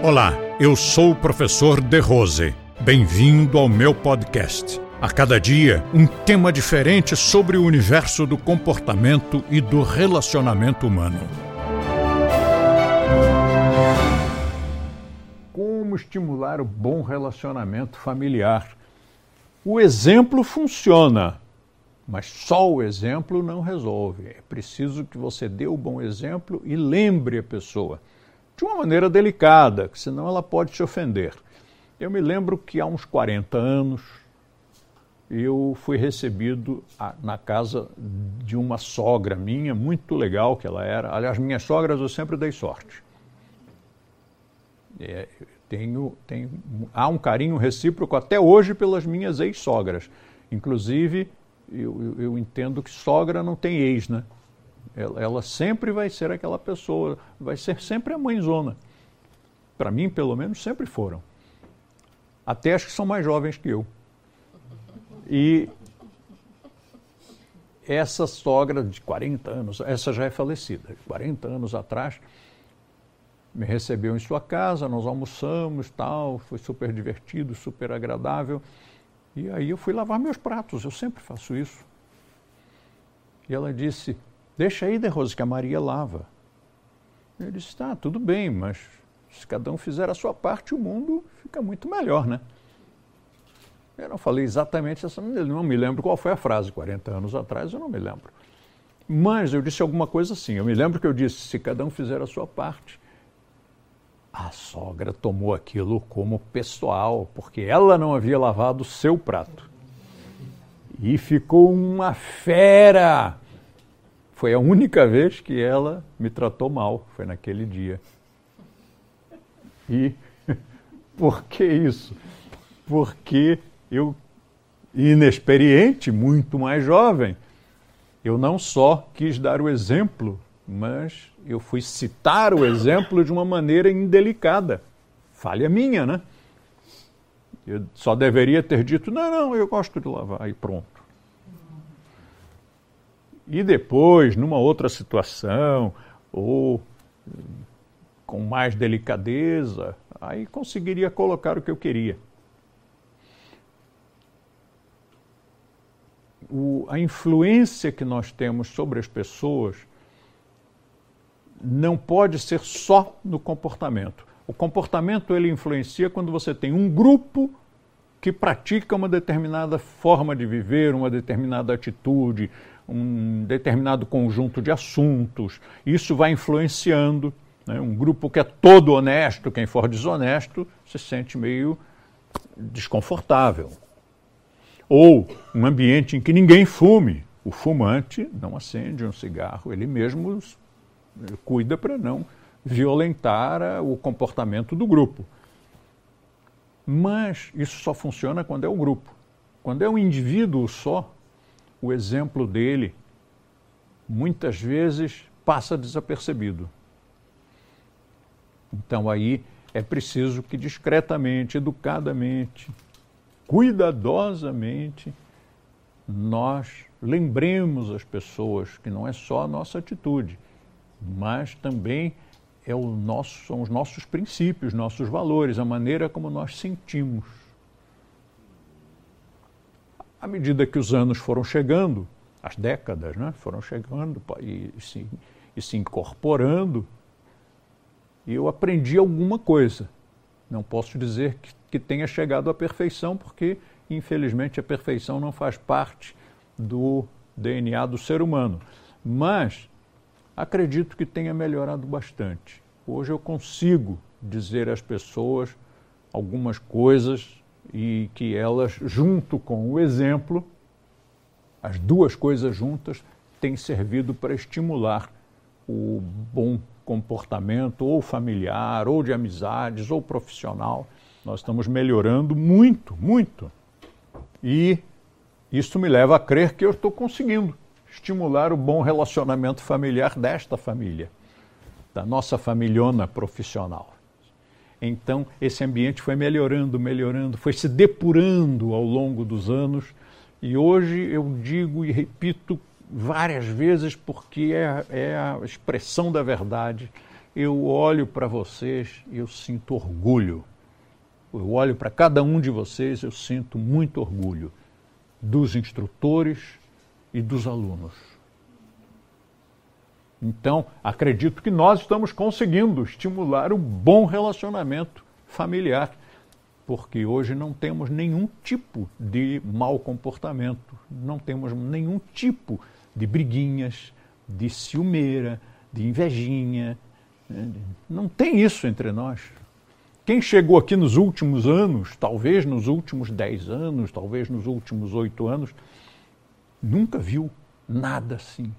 Olá, eu sou o professor De Rose. Bem-vindo ao meu podcast. A cada dia, um tema diferente sobre o universo do comportamento e do relacionamento humano. Como estimular o bom relacionamento familiar? O exemplo funciona, mas só o exemplo não resolve. É preciso que você dê o bom exemplo e lembre a pessoa de uma maneira delicada, senão ela pode te ofender. Eu me lembro que há uns 40 anos eu fui recebido na casa de uma sogra minha, muito legal que ela era. Aliás, minhas sogras eu sempre dei sorte. É, tenho, tenho, há um carinho recíproco até hoje pelas minhas ex-sogras. Inclusive, eu, eu, eu entendo que sogra não tem ex, né? Ela, ela sempre vai ser aquela pessoa, vai ser sempre a mãezona. Para mim, pelo menos, sempre foram. Até as que são mais jovens que eu. E essa sogra de 40 anos, essa já é falecida, 40 anos atrás, me recebeu em sua casa, nós almoçamos, tal, foi super divertido, super agradável. E aí eu fui lavar meus pratos, eu sempre faço isso. E ela disse: Deixa aí, De Rose, que a Maria lava. Ele disse, tá, tudo bem, mas se cada um fizer a sua parte, o mundo fica muito melhor, né? Eu não falei exatamente essa, não me lembro qual foi a frase, 40 anos atrás, eu não me lembro. Mas eu disse alguma coisa assim, eu me lembro que eu disse, se cada um fizer a sua parte. A sogra tomou aquilo como pessoal, porque ela não havia lavado o seu prato. E ficou uma fera foi a única vez que ela me tratou mal, foi naquele dia. E por que isso? Porque eu, inexperiente, muito mais jovem, eu não só quis dar o exemplo, mas eu fui citar o exemplo de uma maneira indelicada. Falha minha, né? Eu só deveria ter dito: não, não, eu gosto de lavar, e pronto. E depois, numa outra situação, ou com mais delicadeza, aí conseguiria colocar o que eu queria. O, a influência que nós temos sobre as pessoas não pode ser só no comportamento. O comportamento ele influencia quando você tem um grupo que pratica uma determinada forma de viver, uma determinada atitude, um determinado conjunto de assuntos. Isso vai influenciando. Né? Um grupo que é todo honesto, quem for desonesto, se sente meio desconfortável. Ou um ambiente em que ninguém fume. O fumante não acende um cigarro, ele mesmo cuida para não violentar o comportamento do grupo. Mas isso só funciona quando é o grupo. Quando é um indivíduo só, o exemplo dele muitas vezes passa desapercebido. Então aí é preciso que discretamente, educadamente, cuidadosamente, nós lembremos as pessoas que não é só a nossa atitude, mas também é nosso, são os nossos princípios, nossos valores, a maneira como nós sentimos à medida que os anos foram chegando, as décadas né, foram chegando e, se, e se incorporando, eu aprendi alguma coisa. Não posso dizer que, que tenha chegado à perfeição, porque, infelizmente, a perfeição não faz parte do DNA do ser humano. Mas acredito que tenha melhorado bastante. Hoje eu consigo dizer às pessoas algumas coisas e que elas, junto com o exemplo, as duas coisas juntas, têm servido para estimular o bom comportamento, ou familiar, ou de amizades, ou profissional. Nós estamos melhorando muito, muito. E isso me leva a crer que eu estou conseguindo estimular o bom relacionamento familiar desta família, da nossa familhona profissional. Então, esse ambiente foi melhorando, melhorando, foi se depurando ao longo dos anos. E hoje eu digo e repito várias vezes porque é, é a expressão da verdade. eu olho para vocês e eu sinto orgulho. Eu olho para cada um de vocês, eu sinto muito orgulho dos instrutores e dos alunos. Então, acredito que nós estamos conseguindo estimular um bom relacionamento familiar, porque hoje não temos nenhum tipo de mau comportamento, não temos nenhum tipo de briguinhas, de ciumeira, de invejinha. Né? Não tem isso entre nós. Quem chegou aqui nos últimos anos, talvez nos últimos dez anos, talvez nos últimos oito anos, nunca viu nada assim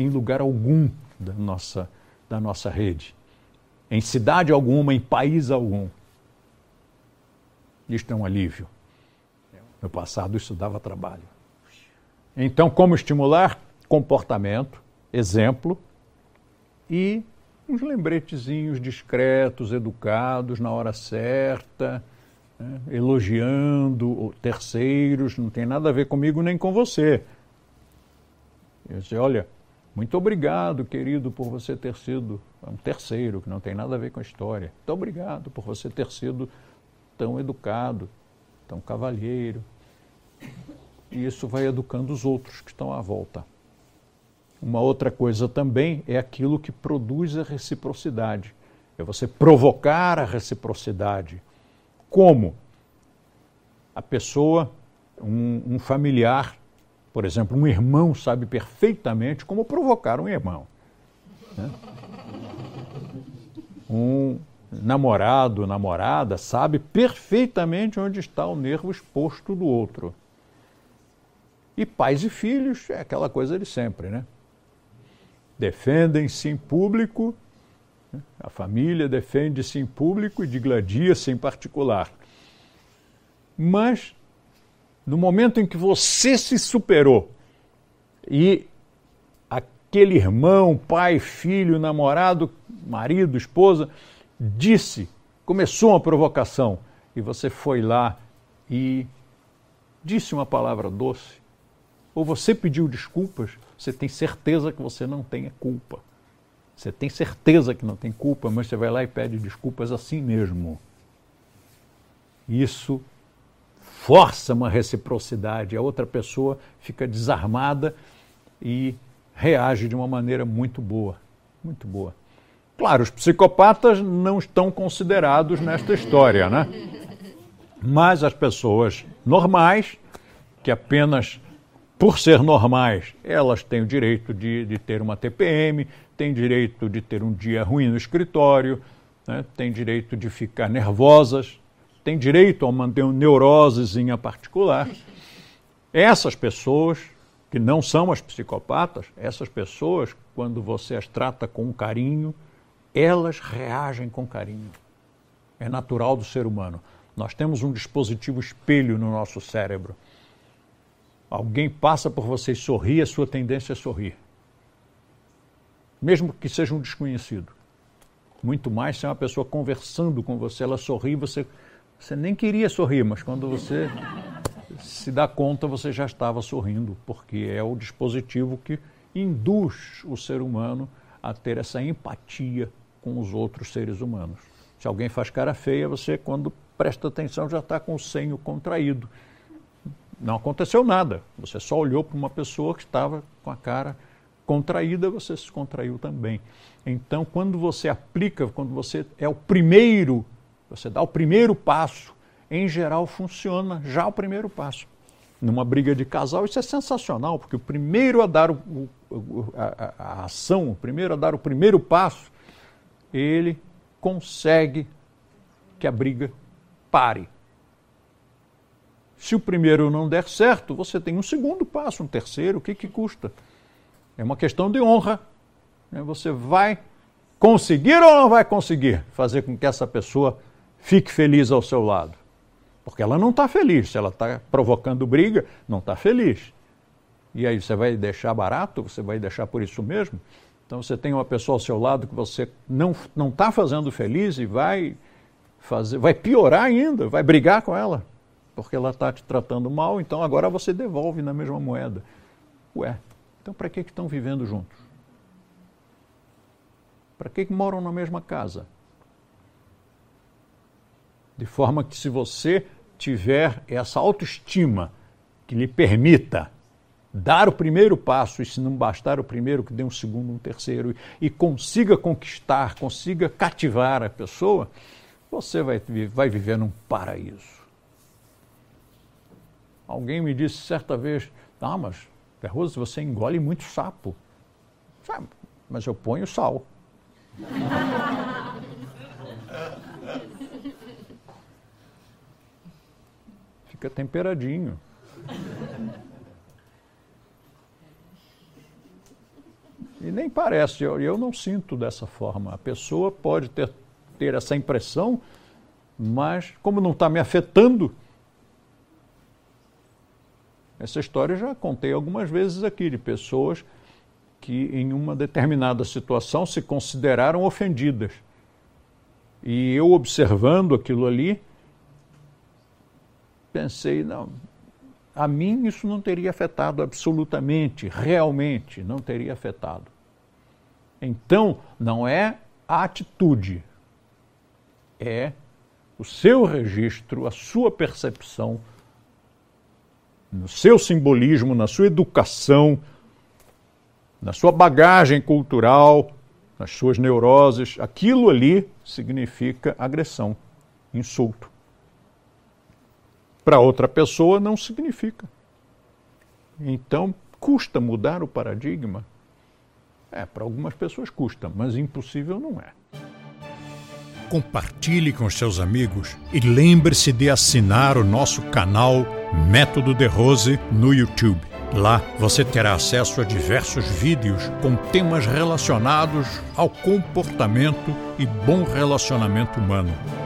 em lugar algum da nossa, da nossa rede, em cidade alguma, em país algum. Isto é um alívio. No passado isso dava trabalho. Então, como estimular? Comportamento, exemplo e uns lembretezinhos discretos, educados, na hora certa, né? elogiando terceiros, não tem nada a ver comigo nem com você. Eu disse, olha, muito obrigado, querido, por você ter sido um terceiro, que não tem nada a ver com a história. Muito obrigado por você ter sido tão educado, tão cavalheiro. E isso vai educando os outros que estão à volta. Uma outra coisa também é aquilo que produz a reciprocidade. É você provocar a reciprocidade. Como? A pessoa, um, um familiar por exemplo, um irmão sabe perfeitamente como provocar um irmão. Né? Um namorado, namorada, sabe perfeitamente onde está o nervo exposto do outro. E pais e filhos é aquela coisa de sempre, né? Defendem-se em público, né? a família defende-se em público e digladia-se em particular. Mas no momento em que você se superou e aquele irmão, pai, filho, namorado, marido, esposa, disse, começou uma provocação e você foi lá e disse uma palavra doce, ou você pediu desculpas, você tem certeza que você não tem culpa. Você tem certeza que não tem culpa, mas você vai lá e pede desculpas assim mesmo. Isso força uma reciprocidade, a outra pessoa fica desarmada e reage de uma maneira muito boa, muito boa. Claro, os psicopatas não estão considerados nesta história, né? Mas as pessoas normais, que apenas por ser normais, elas têm o direito de, de ter uma TPM, têm direito de ter um dia ruim no escritório, né? têm direito de ficar nervosas, tem direito a manter uma neurosezinha particular. Essas pessoas, que não são as psicopatas, essas pessoas, quando você as trata com carinho, elas reagem com carinho. É natural do ser humano. Nós temos um dispositivo espelho no nosso cérebro. Alguém passa por você e sorri, a sua tendência é sorrir. Mesmo que seja um desconhecido. Muito mais se é uma pessoa conversando com você, ela sorri, você você nem queria sorrir, mas quando você se dá conta, você já estava sorrindo, porque é o dispositivo que induz o ser humano a ter essa empatia com os outros seres humanos. Se alguém faz cara feia, você, quando presta atenção, já está com o senho contraído. Não aconteceu nada, você só olhou para uma pessoa que estava com a cara contraída, você se contraiu também. Então, quando você aplica, quando você é o primeiro você dá o primeiro passo, em geral funciona já o primeiro passo. Numa briga de casal, isso é sensacional, porque o primeiro a dar o, a, a ação, o primeiro a dar o primeiro passo, ele consegue que a briga pare. Se o primeiro não der certo, você tem um segundo passo, um terceiro, o que, que custa? É uma questão de honra. Né? Você vai conseguir ou não vai conseguir fazer com que essa pessoa fique feliz ao seu lado. Porque ela não está feliz. Se ela está provocando briga, não está feliz. E aí você vai deixar barato? Você vai deixar por isso mesmo? Então você tem uma pessoa ao seu lado que você não não está fazendo feliz e vai fazer, vai piorar ainda, vai brigar com ela, porque ela está te tratando mal. Então agora você devolve na mesma moeda. Ué, então para que estão vivendo juntos? Para que, que moram na mesma casa? De forma que, se você tiver essa autoestima que lhe permita dar o primeiro passo, e se não bastar o primeiro, que dê um segundo, um terceiro, e consiga conquistar, consiga cativar a pessoa, você vai, vai viver num paraíso. Alguém me disse certa vez, ah, mas, Ferroso, você engole muito sapo. Mas eu ponho sal. Fica temperadinho. E nem parece, eu, eu não sinto dessa forma. A pessoa pode ter, ter essa impressão, mas como não está me afetando, essa história já contei algumas vezes aqui de pessoas que em uma determinada situação se consideraram ofendidas. E eu observando aquilo ali, pensei, não, a mim isso não teria afetado absolutamente, realmente não teria afetado. Então, não é a atitude, é o seu registro, a sua percepção, no seu simbolismo, na sua educação, na sua bagagem cultural, nas suas neuroses, aquilo ali significa agressão, insulto para outra pessoa não significa. Então, custa mudar o paradigma? É, para algumas pessoas custa, mas impossível não é. Compartilhe com seus amigos e lembre-se de assinar o nosso canal Método de Rose no YouTube. Lá você terá acesso a diversos vídeos com temas relacionados ao comportamento e bom relacionamento humano